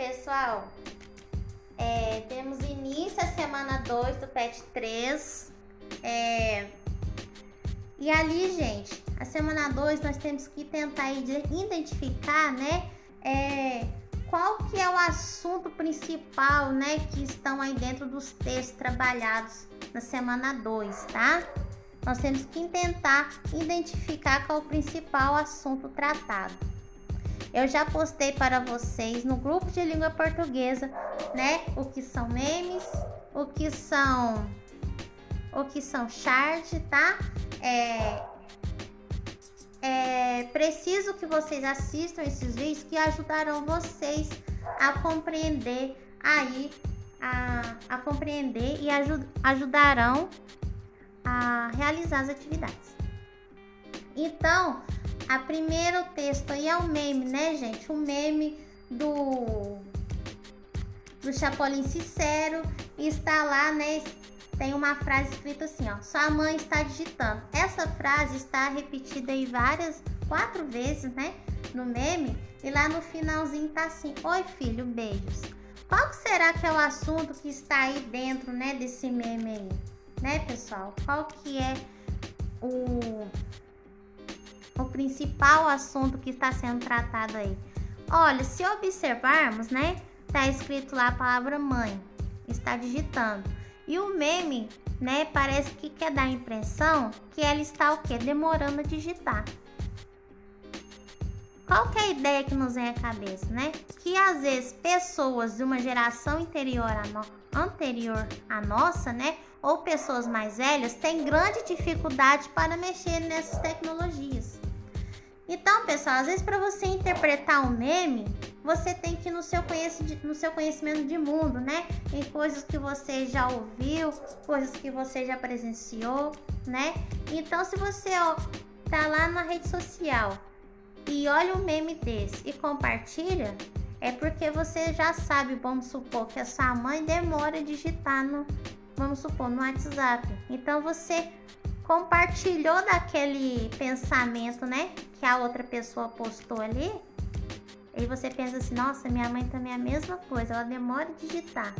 pessoal, é, temos início a semana 2 do PET 3. É, e ali, gente, a semana 2 nós temos que tentar identificar, né? É, qual que é o assunto principal, né, que estão aí dentro dos textos trabalhados na semana 2, tá? Nós temos que tentar identificar qual o principal assunto tratado. Eu já postei para vocês no grupo de língua portuguesa, né, o que são memes, o que são o que são chart, tá? É, é preciso que vocês assistam esses vídeos que ajudarão vocês a compreender aí, a, a compreender e ajud, ajudarão a realizar as atividades. Então, a primeiro texto aí é o meme, né, gente? O meme do do Chapolin Sincero está lá, né? tem uma frase escrita assim, ó. Sua mãe está digitando. Essa frase está repetida aí várias, quatro vezes, né? No meme. E lá no finalzinho tá assim: Oi, filho, beijos. Qual será que é o assunto que está aí dentro, né, desse meme aí? Né, pessoal? Qual que é o, o principal assunto que está sendo tratado aí? Olha, se observarmos, né, tá escrito lá a palavra mãe. Está digitando. E o meme, né, parece que quer dar a impressão que ela está o quê? Demorando a digitar. Qual que é a ideia que nos vem à cabeça, né? Que às vezes pessoas de uma geração no... anterior à nossa, né, ou pessoas mais velhas, têm grande dificuldade para mexer nessas tecnologias. Então, pessoal, às vezes para você interpretar um meme, você tem que ir no seu, no seu conhecimento de mundo, né? Em coisas que você já ouviu, coisas que você já presenciou, né? Então, se você ó, tá lá na rede social e olha um meme desse e compartilha, é porque você já sabe, vamos supor, que a sua mãe demora a digitar no, vamos supor, no WhatsApp. Então, você compartilhou daquele pensamento, né? Que a outra pessoa postou ali. E você pensa assim, nossa, minha mãe também é a mesma coisa, ela demora digitar,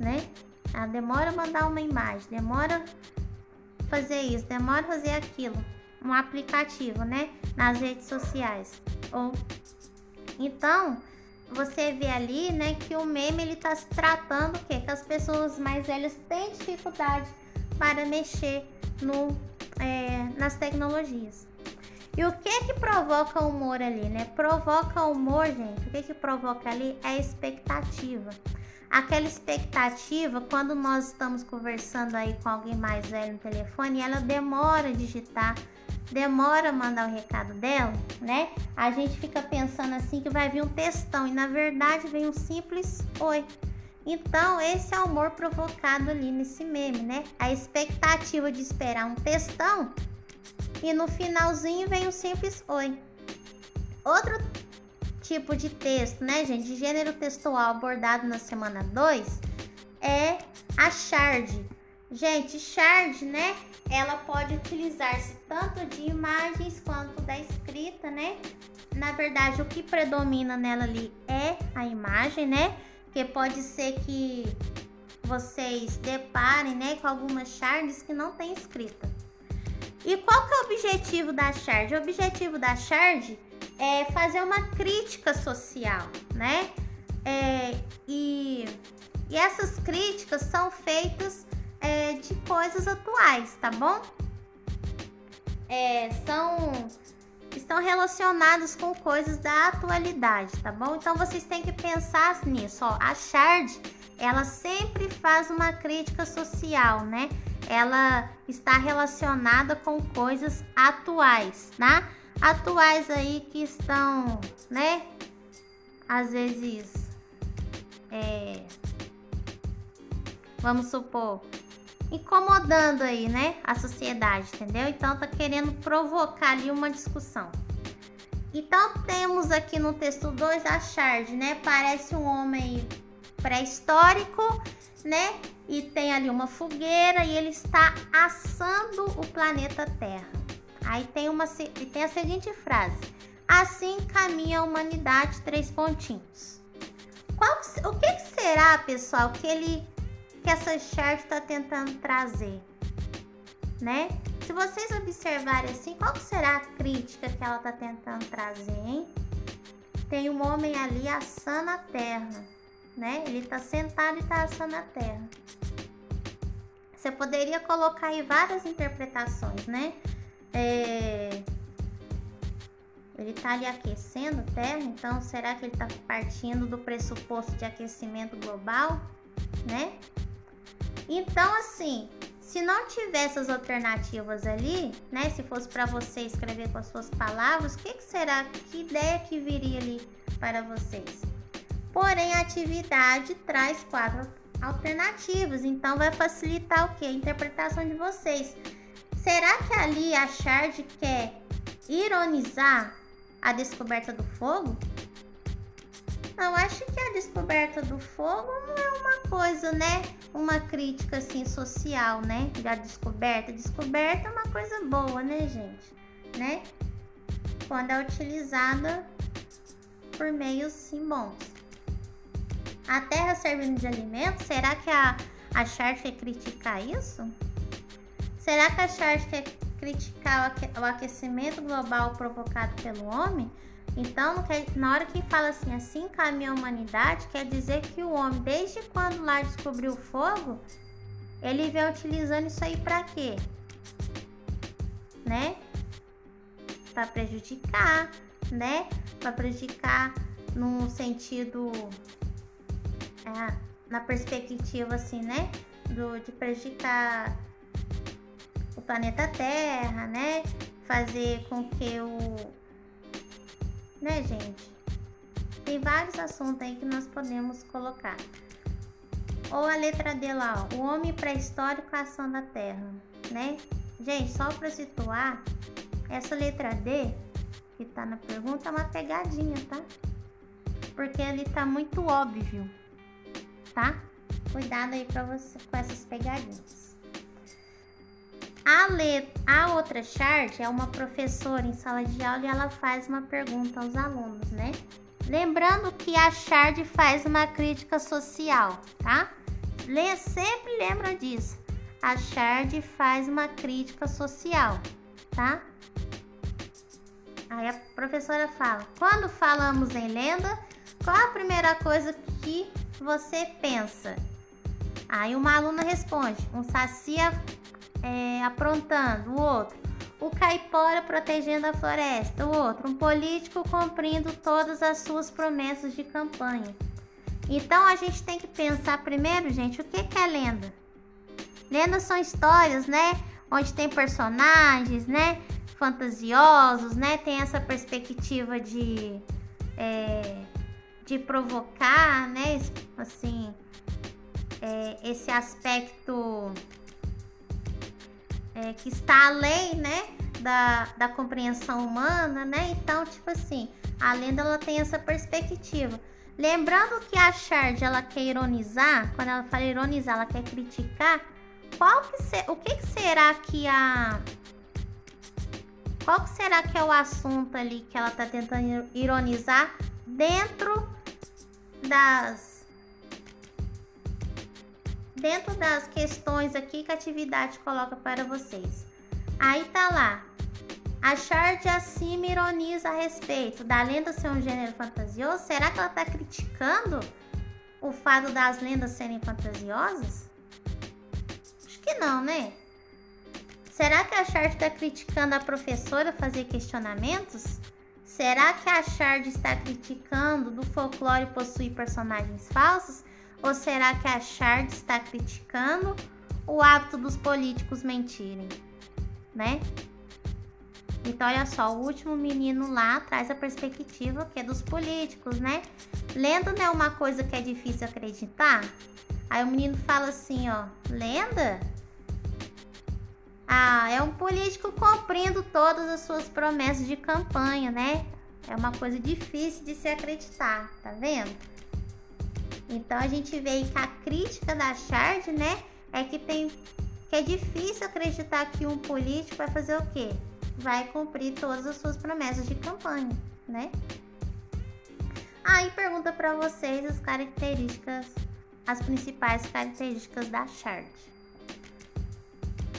né? Ela demora mandar uma imagem, demora fazer isso, demora fazer aquilo. Um aplicativo, né? Nas redes sociais. Ou então, você vê ali, né, que o meme ele tá se tratando o quê? Que as pessoas mais velhas têm dificuldade para mexer no, é, nas tecnologias. E o que que provoca o humor ali, né? Provoca o humor, gente. O que que provoca ali é a expectativa. Aquela expectativa, quando nós estamos conversando aí com alguém mais velho no telefone, ela demora a digitar, demora a mandar o recado dela, né? A gente fica pensando assim que vai vir um textão e na verdade vem um simples oi. Então, esse é o humor provocado ali nesse meme, né? A expectativa de esperar um textão e no finalzinho vem um simples oi. Outro tipo de texto, né, gente, de gênero textual abordado na semana 2 é a shard. Gente, shard, né, ela pode utilizar-se tanto de imagens quanto da escrita, né? Na verdade, o que predomina nela ali é a imagem, né? Porque pode ser que vocês deparem né, com algumas shards que não tem escrita. E qual que é o objetivo da shard? O objetivo da shard é fazer uma crítica social, né? É, e, e essas críticas são feitas é, de coisas atuais, tá bom? É, são estão relacionados com coisas da atualidade, tá bom? Então vocês têm que pensar nisso, ó. A Shard, ela sempre faz uma crítica social, né? Ela está relacionada com coisas atuais, tá? Atuais aí que estão, né? Às vezes, é, vamos supor, incomodando aí, né, a sociedade, entendeu? Então tá querendo provocar ali uma discussão. Então temos aqui no texto 2 a Shard, né? Parece um homem pré-histórico, né? E tem ali uma fogueira e ele está assando o planeta Terra. Aí tem uma e tem a seguinte frase: Assim caminha a humanidade três pontinhos. Qual, o que, será, pessoal, que ele que essa chart está tentando trazer, né? Se vocês observarem assim, qual será a crítica que ela está tentando trazer, hein? Tem um homem ali assando a terra, né? Ele está sentado e está assando a terra. Você poderia colocar aí várias interpretações, né? É... Ele está ali aquecendo a terra, então será que ele está partindo do pressuposto de aquecimento global, né? Então, assim, se não tivesse as alternativas ali, né? Se fosse para você escrever com as suas palavras, o que, que será? Que ideia que viria ali para vocês? Porém, a atividade traz quatro alternativas, então vai facilitar o que? A interpretação de vocês. Será que ali a Shard quer ironizar a descoberta do fogo? Não, acho que a descoberta do fogo não é uma coisa, né? Uma crítica assim social, né? Da descoberta. Descoberta é uma coisa boa, né, gente? Né? Quando é utilizada por meios sim bons. A terra servindo de alimento, será que a, a Chart quer criticar isso? Será que a Chart quer criticar o aquecimento global provocado pelo homem? Então, na hora que fala assim, assim caminha a humanidade, quer dizer que o homem, desde quando lá descobriu o fogo, ele vem utilizando isso aí para quê? Né? Para prejudicar, né? Para prejudicar no sentido, é, na perspectiva assim, né? Do, de prejudicar o planeta Terra, né? Fazer com que o né, gente? Tem vários assuntos aí que nós podemos colocar. Ou a letra D lá, ó, o homem pré-histórico ação da Terra, né? Gente, só para situar, essa letra D que tá na pergunta é uma pegadinha, tá? Porque ele tá muito óbvio, tá? Cuidado aí para você com essas pegadinhas. A, a outra chart é uma professora em sala de aula e ela faz uma pergunta aos alunos, né? Lembrando que a chart faz uma crítica social, tá? Lê, sempre lembra disso. A chart faz uma crítica social, tá? Aí a professora fala: quando falamos em lenda, qual a primeira coisa que você pensa? Aí uma aluna responde: um saci é, aprontando, o outro. O caipora protegendo a floresta, o outro. Um político cumprindo todas as suas promessas de campanha. Então a gente tem que pensar primeiro, gente, o que, que é lenda? Lendas são histórias, né? Onde tem personagens, né? Fantasiosos, né? Tem essa perspectiva de, é, de provocar, né? Assim, é, esse aspecto é, que está além, né, da, da compreensão humana, né? Então, tipo assim, a lenda ela tem essa perspectiva. Lembrando que a Shard ela quer ironizar, quando ela fala ironizar, ela quer criticar. Qual que se, o que, que será que a qual que será que é o assunto ali que ela está tentando ironizar dentro das dentro das questões aqui que a atividade coloca para vocês. Aí tá lá. A Chard acima ironiza a respeito da lenda ser um gênero fantasioso. Será que ela está criticando o fato das lendas serem fantasiosas? Acho que não, né? Será que a Chard está criticando a professora fazer questionamentos? Será que a Chard está criticando do folclore possuir personagens falsos? Ou será que a Chard está criticando o hábito dos políticos mentirem, né? Então, olha só, o último menino lá traz a perspectiva que é dos políticos, né? Lenda não é uma coisa que é difícil acreditar? Aí o menino fala assim, ó, lenda? Ah, é um político cumprindo todas as suas promessas de campanha, né? É uma coisa difícil de se acreditar, tá vendo? Então a gente vê que a crítica da Chard, né, é que tem que é difícil acreditar que um político vai fazer o quê? Vai cumprir todas as suas promessas de campanha, né? Aí pergunta para vocês as características, as principais características da chart.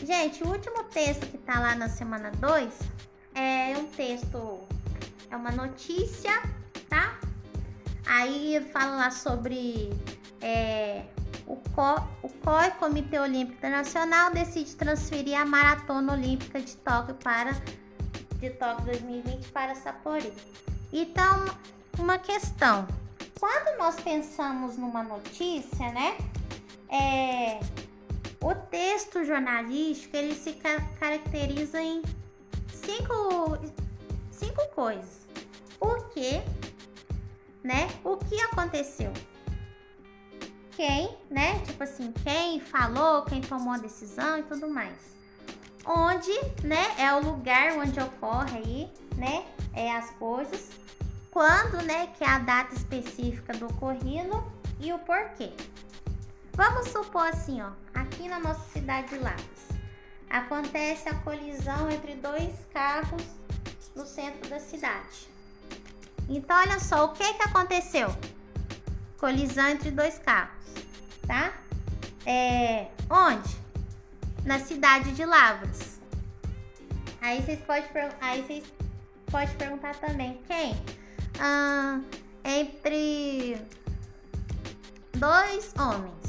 Gente, o último texto que tá lá na semana 2 é um texto, é uma notícia, tá? Aí fala lá sobre é, o, CO, o Comitê Olímpico Internacional, decide transferir a Maratona Olímpica de Tóquio para de Tóquio 2020 para Sapporo. Então, uma questão. Quando nós pensamos numa notícia, né? É, o texto jornalístico ele se caracteriza em cinco, cinco coisas. O que, né? O que aconteceu? Quem, né? Tipo assim, quem falou, quem tomou a decisão e tudo mais. Onde, né? É o lugar onde ocorre aí, né? É as coisas. Quando, né? Que é a data específica do ocorrido e o porquê. Vamos supor assim, ó, aqui na nossa cidade de Lagos, acontece a colisão entre dois carros no centro da cidade. Então, olha só, o que que aconteceu? Colisão entre dois carros, tá? É, onde? Na cidade de Lavras. Aí vocês podem, aí vocês podem perguntar também, quem? Ah, entre dois homens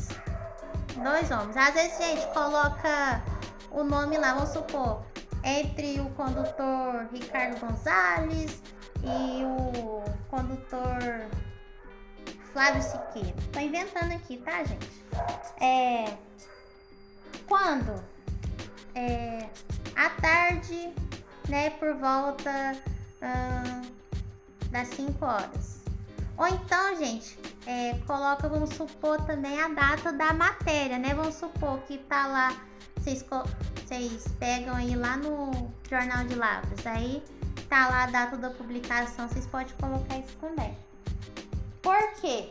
Dois homens. Às vezes, gente, coloca o nome lá, vamos supor, entre o condutor Ricardo Gonzalez e o condutor Flávio Siqueira. Tô inventando aqui, tá, gente? É. Quando? É. À tarde, né, por volta hum, das 5 horas. Ou então, gente, é, coloca, vamos supor, também a data da matéria, né? Vamos supor que tá lá, vocês, pegam aí lá no Jornal de Lavras, aí tá lá a data da publicação, vocês podem colocar isso também. Por quê?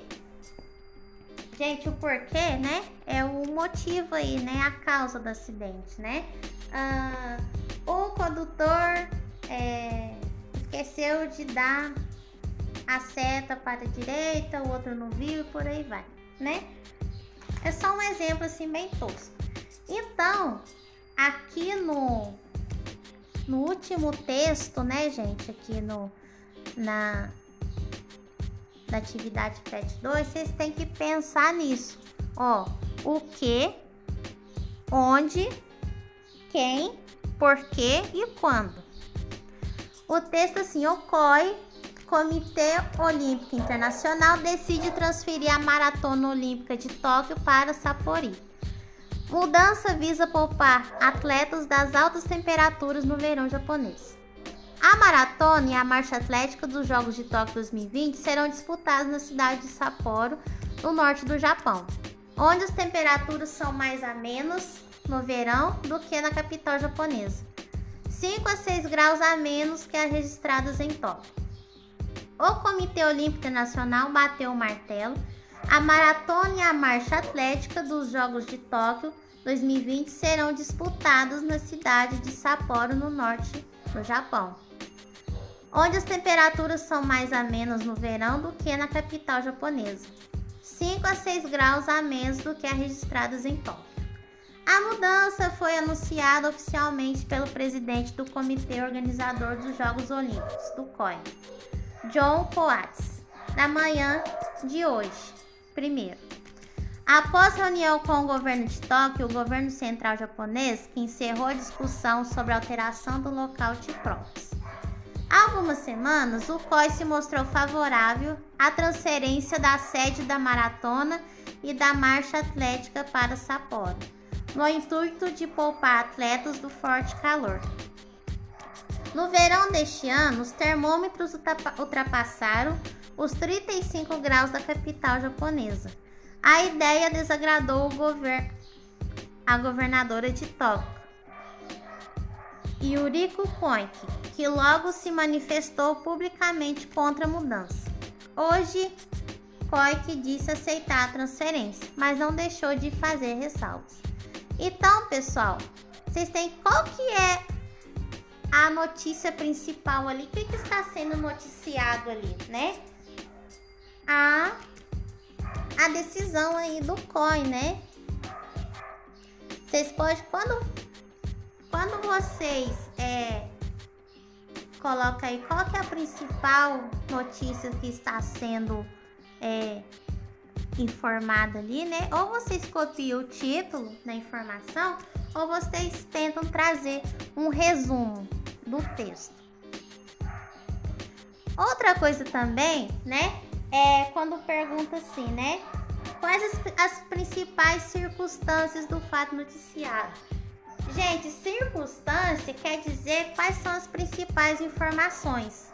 Gente, o porquê, né? É o motivo aí, né? A causa do acidente, né? Ah, o condutor é, esqueceu de dar a seta para a direita, o outro não viu e por aí vai, né? É só um exemplo assim bem tosco. Então, aqui no no último texto, né, gente, aqui no na da atividade PET 2, vocês têm que pensar nisso. Ó, o que, onde, quem, por quê e quando. O texto assim ocorre Comitê Olímpico Internacional decide transferir a Maratona Olímpica de Tóquio para Sapporo. Mudança visa poupar atletas das altas temperaturas no verão japonês. A maratona e a marcha atlética dos Jogos de Tóquio 2020 serão disputadas na cidade de Sapporo, no norte do Japão, onde as temperaturas são mais a menos no verão do que na capital japonesa, 5 a 6 graus a menos que as registradas em Tóquio. O Comitê Olímpico Internacional bateu o martelo. A maratona e a marcha atlética dos Jogos de Tóquio 2020 serão disputados na cidade de Sapporo, no norte do Japão, onde as temperaturas são mais amenas no verão do que na capital japonesa, 5 a 6 graus a menos do que as registradas em Tóquio. A mudança foi anunciada oficialmente pelo presidente do Comitê Organizador dos Jogos Olímpicos, do COI, John Coates, na manhã de hoje. Primeiro, após reunião com o governo de Tóquio, o governo central japonês, que encerrou a discussão sobre a alteração do local de provas. Há algumas semanas, o COI se mostrou favorável à transferência da sede da maratona e da marcha atlética para Sapporo, no intuito de poupar atletas do forte calor. No verão deste ano, os termômetros ultrapassaram os 35 graus da capital japonesa. A ideia desagradou a governadora de Tóquio, Yuriko Koike, que logo se manifestou publicamente contra a mudança. Hoje, Koike disse aceitar a transferência, mas não deixou de fazer ressalvas. Então, pessoal, vocês têm qual que é a notícia principal ali, o que, que está sendo noticiado ali, né? a, a decisão aí do COI, né? Vocês podem, quando, quando vocês é, colocam aí qual é a principal notícia que está sendo é, informada ali, né? Ou vocês copiam o título da informação, ou vocês tentam trazer um resumo do texto. Outra coisa também, né? É quando pergunta assim, né? Quais as, as principais circunstâncias do fato noticiado? Gente, circunstância quer dizer quais são as principais informações.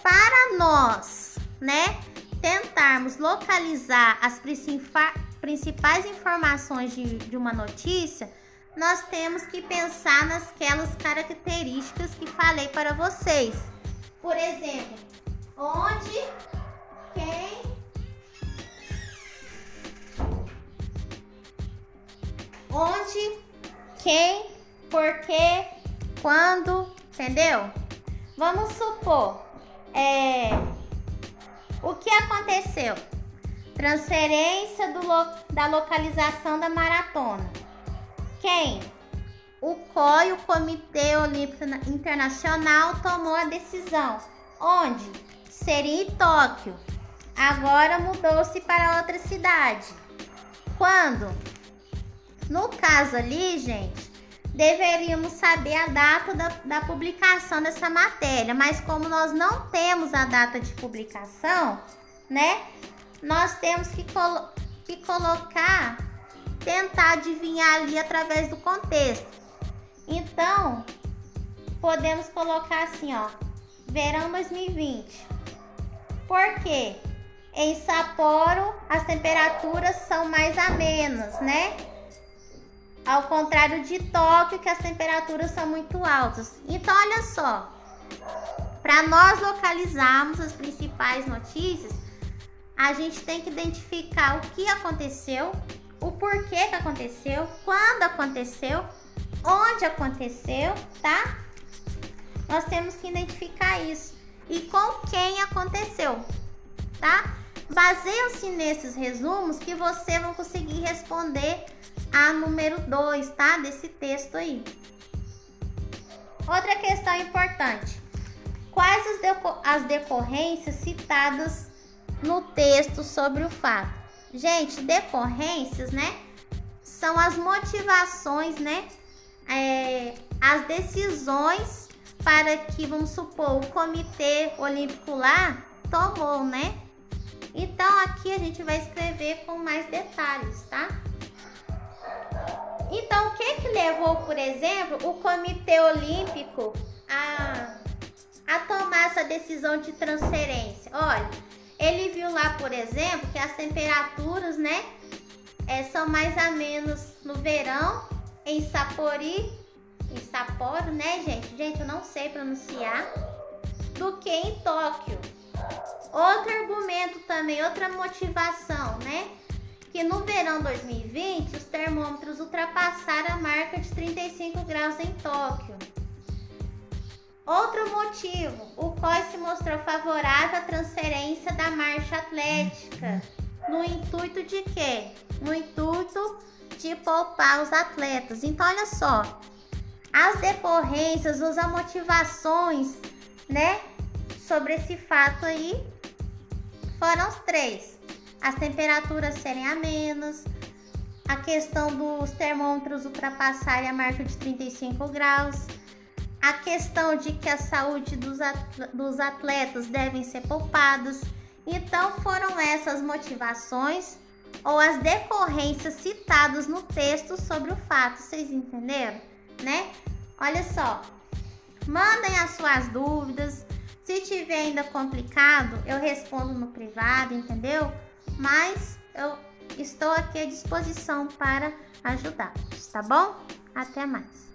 Para nós, né, tentarmos localizar as principais informações de, de uma notícia, nós temos que pensar nasquelas características que falei para vocês. Por exemplo, quem, porquê, quando, entendeu? Vamos supor, é, o que aconteceu? Transferência do, da localização da maratona. Quem? O COI, o Comitê Olímpico Internacional, tomou a decisão. Onde? Seria em Tóquio. Agora mudou-se para outra cidade. Quando? No caso ali, gente, deveríamos saber a data da, da publicação dessa matéria, mas como nós não temos a data de publicação, né? Nós temos que, colo que colocar, tentar adivinhar ali através do contexto. Então, podemos colocar assim, ó, verão 2020. Por quê? Em Sapporo, as temperaturas são mais amenas, né? Ao contrário de Tóquio, que as temperaturas são muito altas. Então, olha só. Para nós localizarmos as principais notícias, a gente tem que identificar o que aconteceu, o porquê que aconteceu, quando aconteceu onde aconteceu, tá? Nós temos que identificar isso e com quem aconteceu, tá? Baseiam-se nesses resumos que você vai conseguir responder a número 2, tá? Desse texto aí. Outra questão importante. Quais as, deco as decorrências citadas no texto sobre o fato? Gente, decorrências, né? São as motivações, né? é, as decisões para que, vamos supor, o Comitê Olímpico lá tomou, né? Então aqui a gente vai escrever com mais detalhes, tá? Então, o que que levou, por exemplo, o Comitê Olímpico a, a tomar essa decisão de transferência? Olha, ele viu lá, por exemplo, que as temperaturas, né, é, são mais a menos no verão em Sapori, em Sapporo, né, gente? Gente, eu não sei pronunciar, do que em Tóquio. Outro argumento também, outra motivação, né? Que no verão 2020 os termômetros ultrapassaram a marca de 35 graus em Tóquio. Outro motivo, o COI se mostrou favorável à transferência da marcha atlética. No intuito de quê? No intuito de poupar os atletas. Então, olha só, as decorrências, as motivações, né, sobre esse fato aí foram os três: as temperaturas serem amenas, a questão dos termômetros ultrapassarem a marca de 35 graus, a questão de que a saúde dos atletas devem ser poupadas. Então, foram essas motivações ou as decorrências citadas no texto sobre o fato. Vocês entenderam? Né? Olha só. Mandem as suas dúvidas. Se tiver ainda complicado, eu respondo no privado, entendeu? Mas eu estou aqui à disposição para ajudar, tá bom? Até mais.